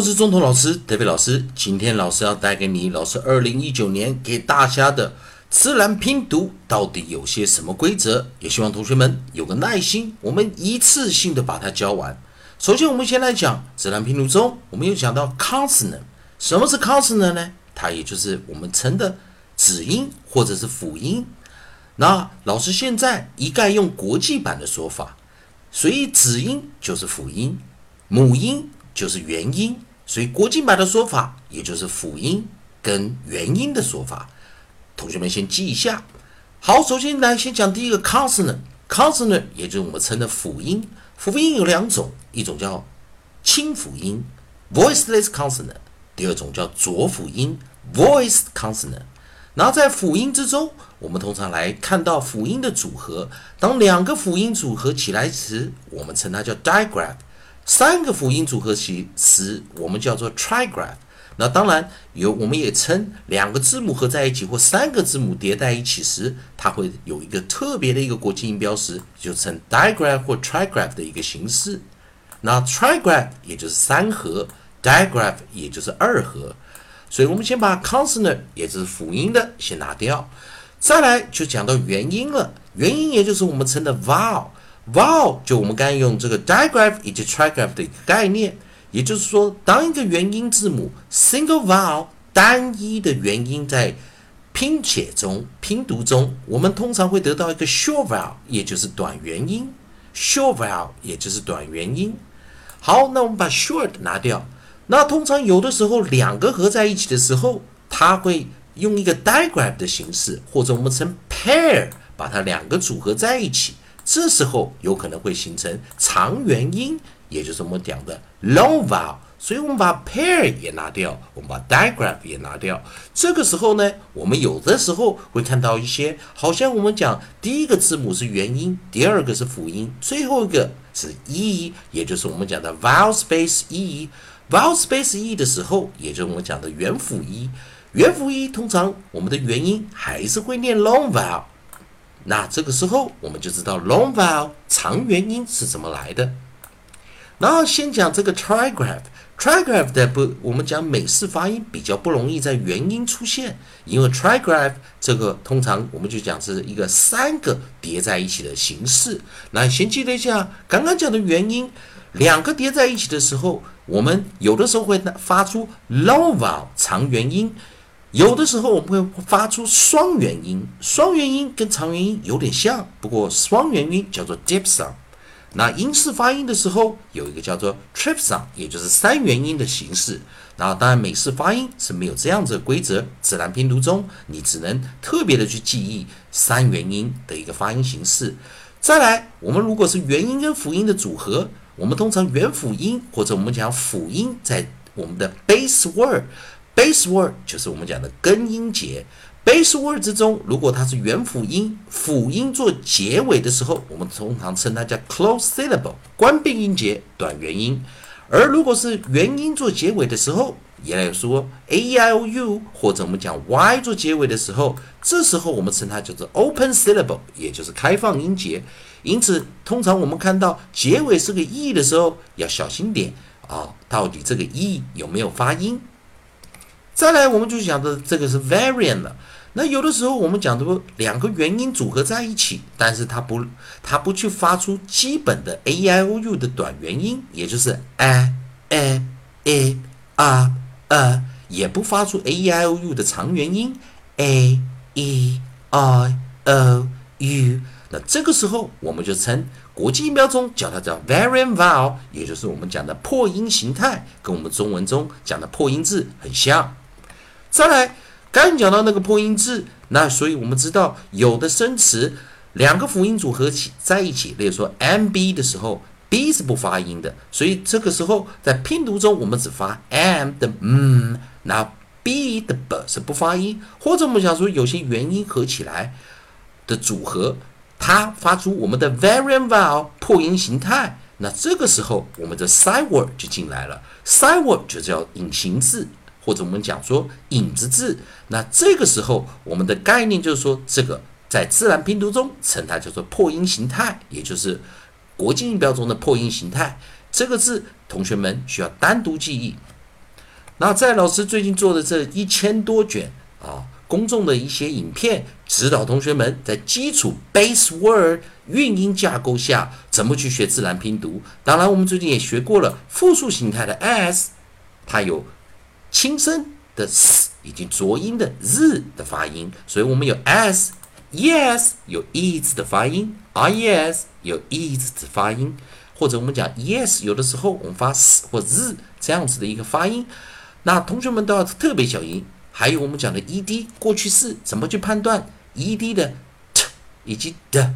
我是中头老师德 d 老师。今天老师要带给你老师二零一九年给大家的自然拼读到底有些什么规则？也希望同学们有个耐心，我们一次性的把它教完。首先，我们先来讲自然拼读中，我们有讲到 consonant。什么是 consonant 呢？它也就是我们称的子音或者是辅音。那老师现在一概用国际版的说法，所以子音就是辅音，母音。就是元音，所以国际版的说法也就是辅音跟元音的说法。同学们先记一下。好，首先来先讲第一个 consonant，consonant 也就是我们称的辅音。辅音有两种，一种叫清辅音 voiceless consonant，第二种叫浊辅音 （voice consonant。然后在辅音之中，我们通常来看到辅音的组合，当两个辅音组合起来时，我们称它叫 digraph。三个辅音组合起词，我们叫做 trigraph。那当然有，我们也称两个字母合在一起或三个字母叠在一起时，它会有一个特别的一个国际音标识，就称 digraph 或 trigraph 的一个形式。那 trigraph 也就是三合，digraph 也就是二合。所以我们先把 consonant 也就是辅音的先拿掉，再来就讲到元音了。元音也就是我们称的 vowel。Vowel 就我们刚才用这个 digraph 以及 trigraph 的一个概念，也就是说，当一个元音字母 single vowel 单一的元音在拼写中、拼读中，我们通常会得到一个 short vowel，也就是短元音。short vowel 也就是短元音。好，那我们把 short 拿掉。那通常有的时候两个合在一起的时候，它会用一个 digraph 的形式，或者我们称 pair，把它两个组合在一起。这时候有可能会形成长元音，也就是我们讲的 long vowel。所以我们把 pair 也拿掉，我们把 digraph 也拿掉。这个时候呢，我们有的时候会看到一些，好像我们讲第一个字母是元音，第二个是辅音，最后一个是 e，也就是我们讲的 vowel space e。vowel space e 的时候，也就是我们讲的元辅一。元辅一通常我们的元音还是会念 long vowel。那这个时候我们就知道 long vowel 长元音是怎么来的。然后先讲这个 trigraph，trigraph 的不，我们讲美式发音比较不容易在元音出现，因为 trigraph 这个通常我们就讲是一个三个叠在一起的形式。那先记得一下刚刚讲的元音，两个叠在一起的时候，我们有的时候会发出 long vowel 长元音。有的时候我们会发出双元音，双元音跟长元音有点像，不过双元音叫做 diphthong。那英式发音的时候有一个叫做 triphthong，也就是三元音的形式。然后当然美式发音是没有这样子的规则，自然拼读中你只能特别的去记忆三元音的一个发音形式。再来，我们如果是元音跟辅音的组合，我们通常元辅音或者我们讲辅音在我们的 base word。Base word 就是我们讲的根音节。Base word 之中，如果它是元辅音，辅音做结尾的时候，我们通常称它叫 close syllable，关闭音节，短元音。而如果是元音做结尾的时候，也来说 a e i o u，或者我们讲 y 做结尾的时候，这时候我们称它叫做 open syllable，也就是开放音节。因此，通常我们看到结尾是个 e 的时候，要小心点啊，到底这个 e 有没有发音？再来，我们就讲的这个是 variant 了。那有的时候我们讲的两个元音组合在一起，但是它不，它不去发出基本的 a i o u 的短元音，也就是 a a a a a，也不发出 a e i o u 的长元音 a e i o u。那这个时候我们就称国际音标中叫它叫 variant vowel，也就是我们讲的破音形态，跟我们中文中讲的破音字很像。再来，刚讲到那个破音字，那所以我们知道有的生词两个辅音组合起在一起，例如说 m b 的时候，b 是不发音的，所以这个时候在拼读中我们只发 m 的嗯，那 b 的 b 是不发音，或者我们想说有些元音合起来的组合，它发出我们的 variant vowel 破音形态，那这个时候我们的 side word 就进来了，side word 就叫隐形字。或者我们讲说影子字，那这个时候我们的概念就是说，这个在自然拼读中称它叫做破音形态，也就是国际音标中的破音形态。这个字同学们需要单独记忆。那在老师最近做的这一千多卷啊，公众的一些影片，指导同学们在基础 base word 韵音架构下怎么去学自然拼读。当然，我们最近也学过了复数形态的 s，它有轻声的 s 以及浊音的 z 的发音，所以我们有 s yes 有 e 字的发音，REs 有 e 字的发音，或者我们讲 yes 有的时候我们发 s 或 z 这样子的一个发音。那同学们都要特别小心，还有我们讲的 ed 过去式怎么去判断？Ed 的 t 以及的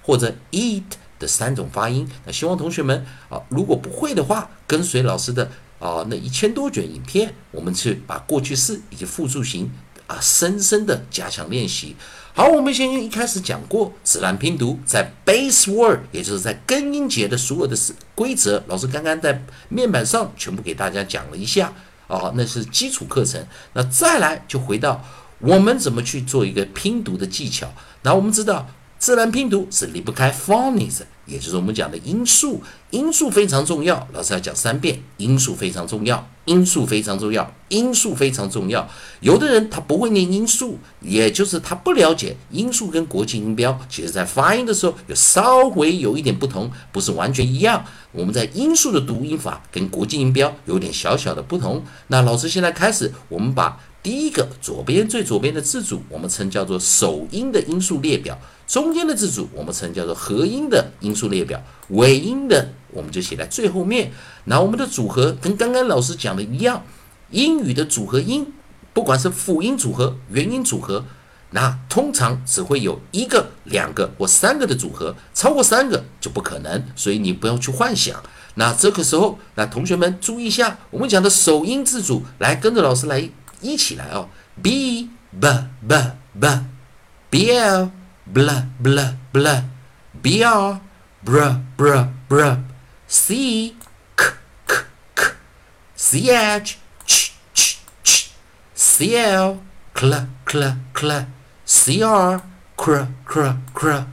或者 eat 的三种发音。那希望同学们啊，如果不会的话，跟随老师的啊那一千多卷影片，我们去把过去式以及复数型啊深深的加强练习。好，我们先一开始讲过自然拼读在 base word，也就是在根音节的所有的规则，老师刚刚在面板上全部给大家讲了一下。哦，那是基础课程。那再来就回到我们怎么去做一个拼读的技巧。那我们知道，自然拼读是离不开 phonics，也就是我们讲的音素。音素非常重要，老师要讲三遍。音素非常重要，音素非常重要，音素非常重要。有的人他不会念音素，也就是他不了解音素跟国际音标，其实在发音的时候有稍微有一点不同，不是完全一样。我们在音素的读音法跟国际音标有点小小的不同。那老师现在开始，我们把第一个左边最左边的字组，我们称叫做首音的音素列表；中间的字组，我们称叫做合音的音素列表；尾音的，我们就写在最后面。那我们的组合跟刚刚老师讲的一样，英语的组合音，不管是辅音组合、元音组合。那通常只会有一个、两个或三个的组合，超过三个就不可能，所以你不要去幻想。那这个时候，那同学们注意一下，我们讲的首音字组，来跟着老师来一起来哦，b b b b，b l bl bl bl，b r br br br，c k k k，c h ch ch ch，c l cl cl cl。C R cr cr cr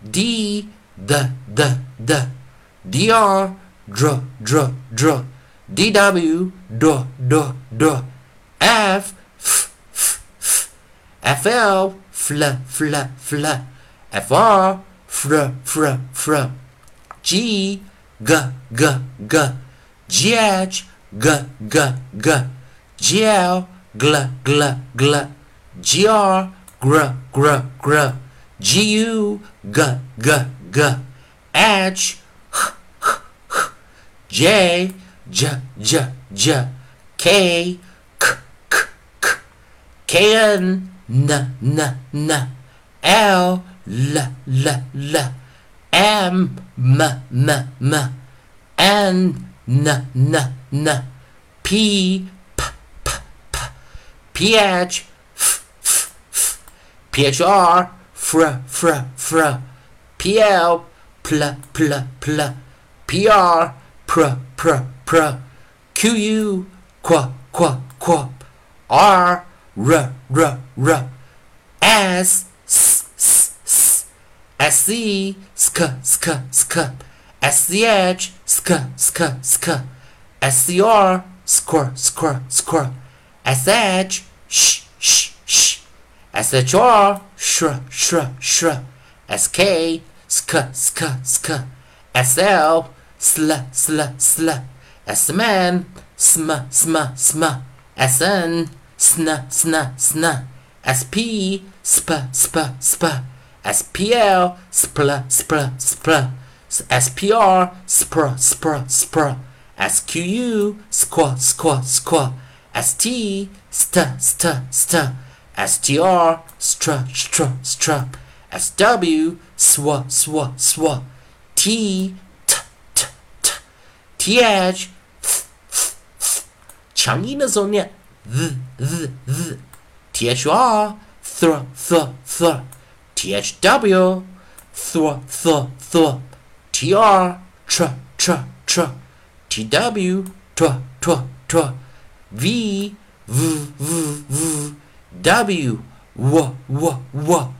D d d d D R dr dr dr D W d d d F f f f fl fl fl fl. F R fr fr fr G g g g. G H g g g. Gl gl gl gl. Gr gr gr g u g. G g h h h h j j j j. K k n n n n. L l l l. M m m m. N n n n. P p p p. P h phr fr fr fr pl pl pl pl pr pr pr pr qu qu qu qu r r r r. S s s s. S e sk sk sk s c h sk sk sk s c r squir squir squir s h sh sh sh s h r shr shr shr s k sk sk sk s l sl sl sl s m n sm sm sm s n sn, sn, sn, SP, sp, sp, sp, SPL, spl, spl, spl, SPR, spr, spr, spr, SQU, squa, squa, squa, ST, st, st, st, str str str str sw sw sw sw t t t t th f f f 强音的时候念 Z z z. Thr thr thr thr thw thr thr thr tr tr tr. Tr tw tr tr v v v v. W W W W.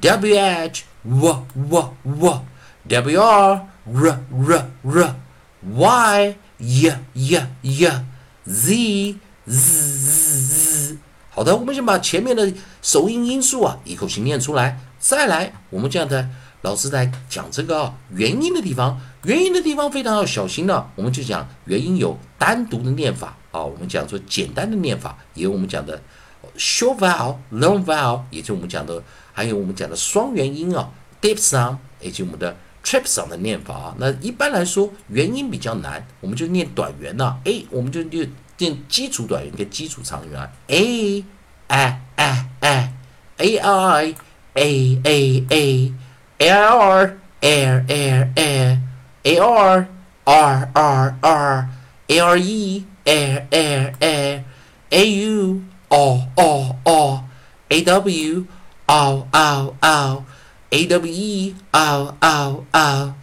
W H W W W. W R R R R. Y Y Y. Y 日日日。好的，我们先把前面的首音音素啊一口气念出来，再来，我们这样的老师在讲这个元音的地方，元音的地方非常要小心的，我们就讲元音有单独的念法啊，我们讲说简单的念法，也有我们讲的 short vowel、long vowel，也就我们讲的，还有我们讲的双元音啊，diphthong，以及我们的。trips 的念法啊，那一般来说元音比较难，我们就念短元呐。A 我们就念念基础短元跟基础长元啊。A a a a a i a a a a r air air air a r r r r a r e air air air a u o o o a w ow ow ow A W E O O O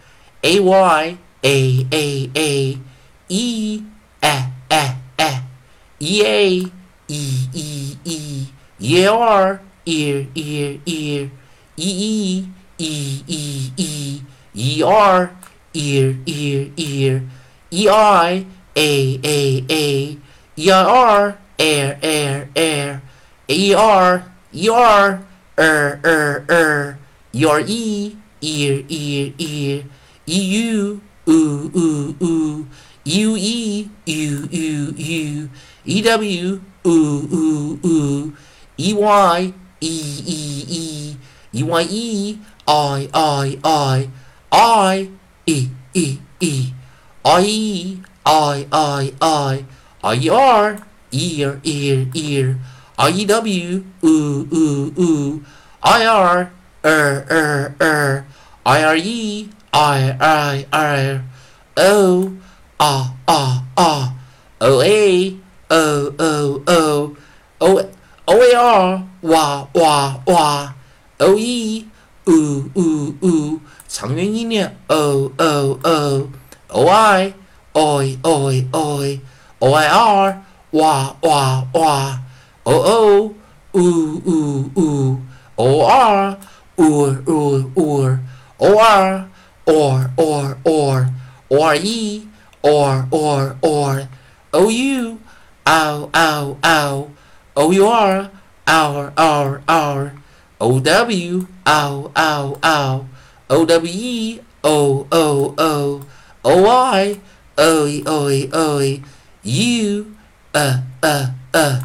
A Y A A A E E E E E A E E E E R ear ear ear E E E E E E R ear ear ear E I A A A E I R air air air E R E R er er er your e ear ear ear e u oo oo oo u e u u u EW, ear, ear, ear, IEW, er, er, er, IRE, ah, ah, ah, OA, O O O O O A R 哇哇哇 O E 呜呜呜长元音量 O O O O I Oi Oi Oi O I R 哇哇哇 O O 呜呜呜 O R 呜呜呜 O R Or Or Or Or E Or Or Or O U ow, ow, ow. O-U-R, our, our, our. O-W, ow, ow, ow. O-W-E, o, o, o. O-I, oi, oi, oi. U, uh, uh, uh.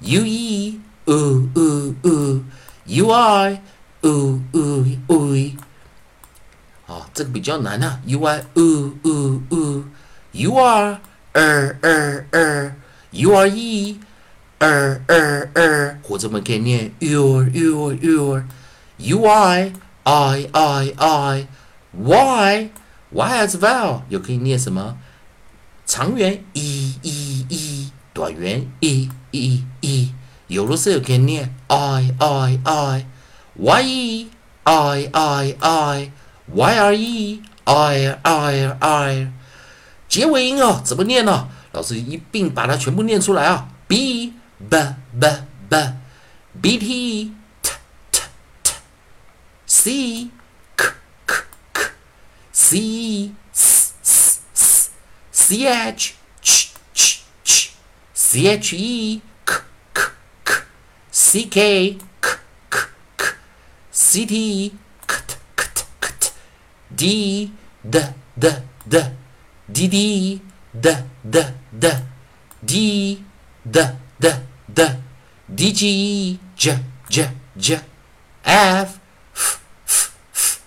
U-E, oo, oo, oo. U-I, oo, oo, oo. 哦，这个比较难啊。U I U U U U R 呃呃呃，U R E 二二二，或者我们可以念 your your your，U I I I I，Y Y as well，又可以念什么？长元 E E E，短元 E E E，有的时候可以念 I I I。y e i i i y r e i i i，结尾音哦，怎么念呢？老师一并把它全部念出来啊！b b b b b t t t t c k k k c s s s c h ch ch ch c h e k k k c k C T kt kt kt D D D D D D D D D D D D D D G J J J F F F F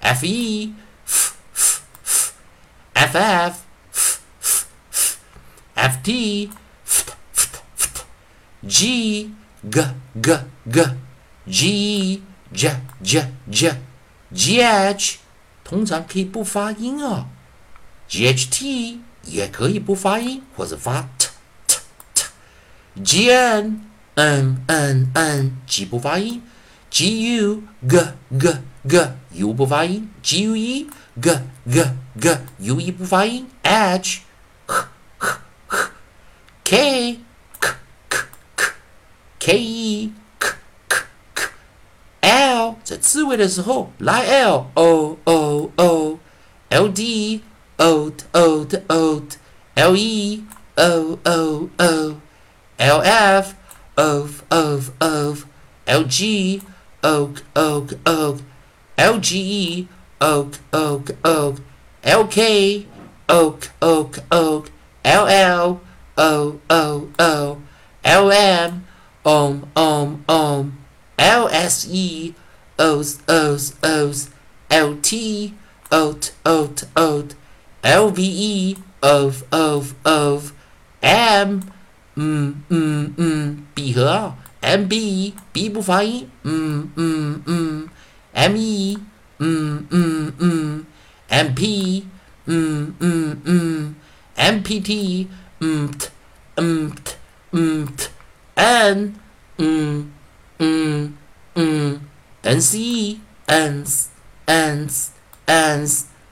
F E F F F F F F F F T F F F G G G G G j j j g h 通常可以不发音啊，g h t 也可以不发音或者发 t t t g n n n n g 不发音，g u g g g u 不发音，g u e g g g u e 不发音，h h h，k，k k k k k e 在字尾的时候来 l o o o l d o o o l e o o o. L F of of of. L G oak oak oak. L G E oak oak oak. L K oak oak oak. L L O O O. L M om om om. L S E O's O's O's. L T oat oat oat L V E of of of M 嗯嗯嗯，闭合啊，M B B 不发音，嗯嗯嗯，M E 嗯嗯嗯，M P 嗯嗯嗯，M P T 嗯 t 嗯 t 嗯 t N 嗯嗯嗯，N C N N N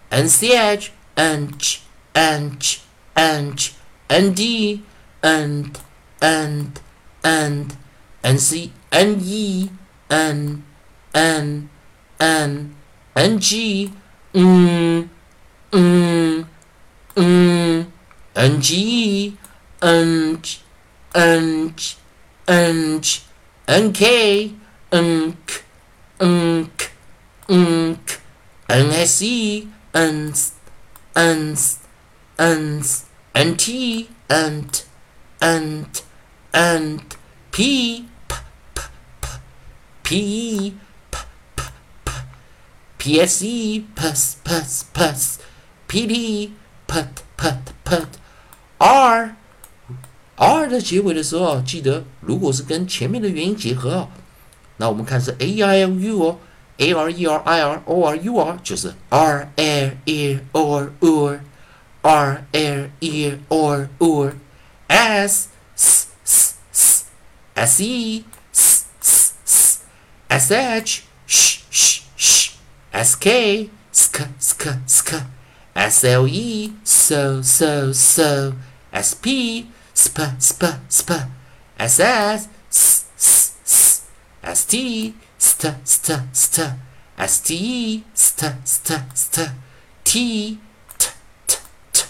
N C H and and and and D and and and and C and E and and and and G mm mm mm and G and and and and K and and and S E and s n s n s n t n t and and p p p p p e p p p p s e pus pus pus p d put put put r r 的结尾的时候，记得如果是跟前面的元音结合哦，那我们看是 a i l u 哦 ，a r e r i r o r u r 就是 r l e or or r l e or or S S S S S E S S S S H sh sh sh S K sk sk sk S L E so so so S P sp sp sp S S s s s S T st st st S T st st st T t t t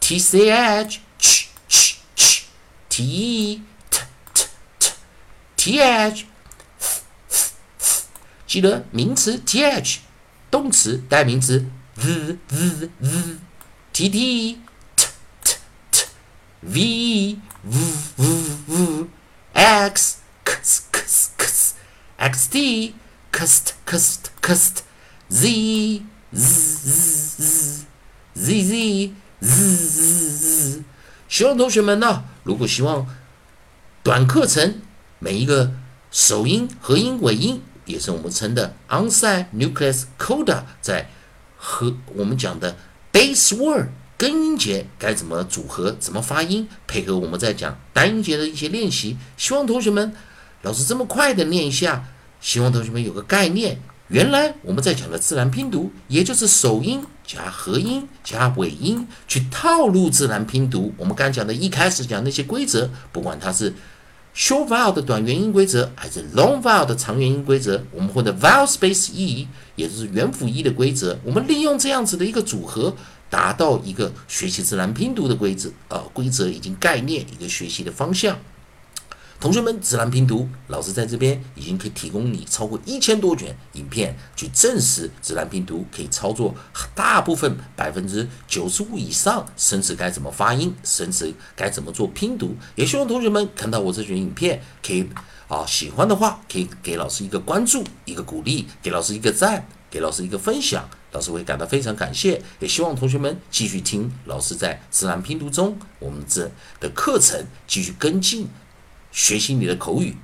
T C H ch ch t t t t t h，记得名词 t h，动词代名词 z z z，t t t t t v v v v x x x x x t cust cust cust z z z z z z z，希望同学们呢。如果希望短课程每一个首音、合音、尾音，也是我们称的 onside nucleus coda，在和我们讲的 base word 根音节该怎么组合、怎么发音，配合我们在讲单音节的一些练习，希望同学们老师这么快的念一下，希望同学们有个概念。原来我们在讲的自然拼读，也就是首音加合音加尾音去套路自然拼读。我们刚讲的一开始讲那些规则，不管它是 short vowel 的短元音规则，还是 long vowel 的长元音规则，我们或者 vowel space e，也就是元辅 e 的规则，我们利用这样子的一个组合，达到一个学习自然拼读的规则啊，规则以及概念一个学习的方向。同学们，自然拼读老师在这边已经可以提供你超过一千多卷影片，去证实自然拼读可以操作大部分百分之九十五以上生词该怎么发音，生词该怎么做拼读。也希望同学们看到我这卷影片，可以啊喜欢的话，可以给老师一个关注，一个鼓励，给老师一个赞，给老师一个分享，老师会感到非常感谢。也希望同学们继续听老师在自然拼读中我们这的课程，继续跟进。学习你的口语。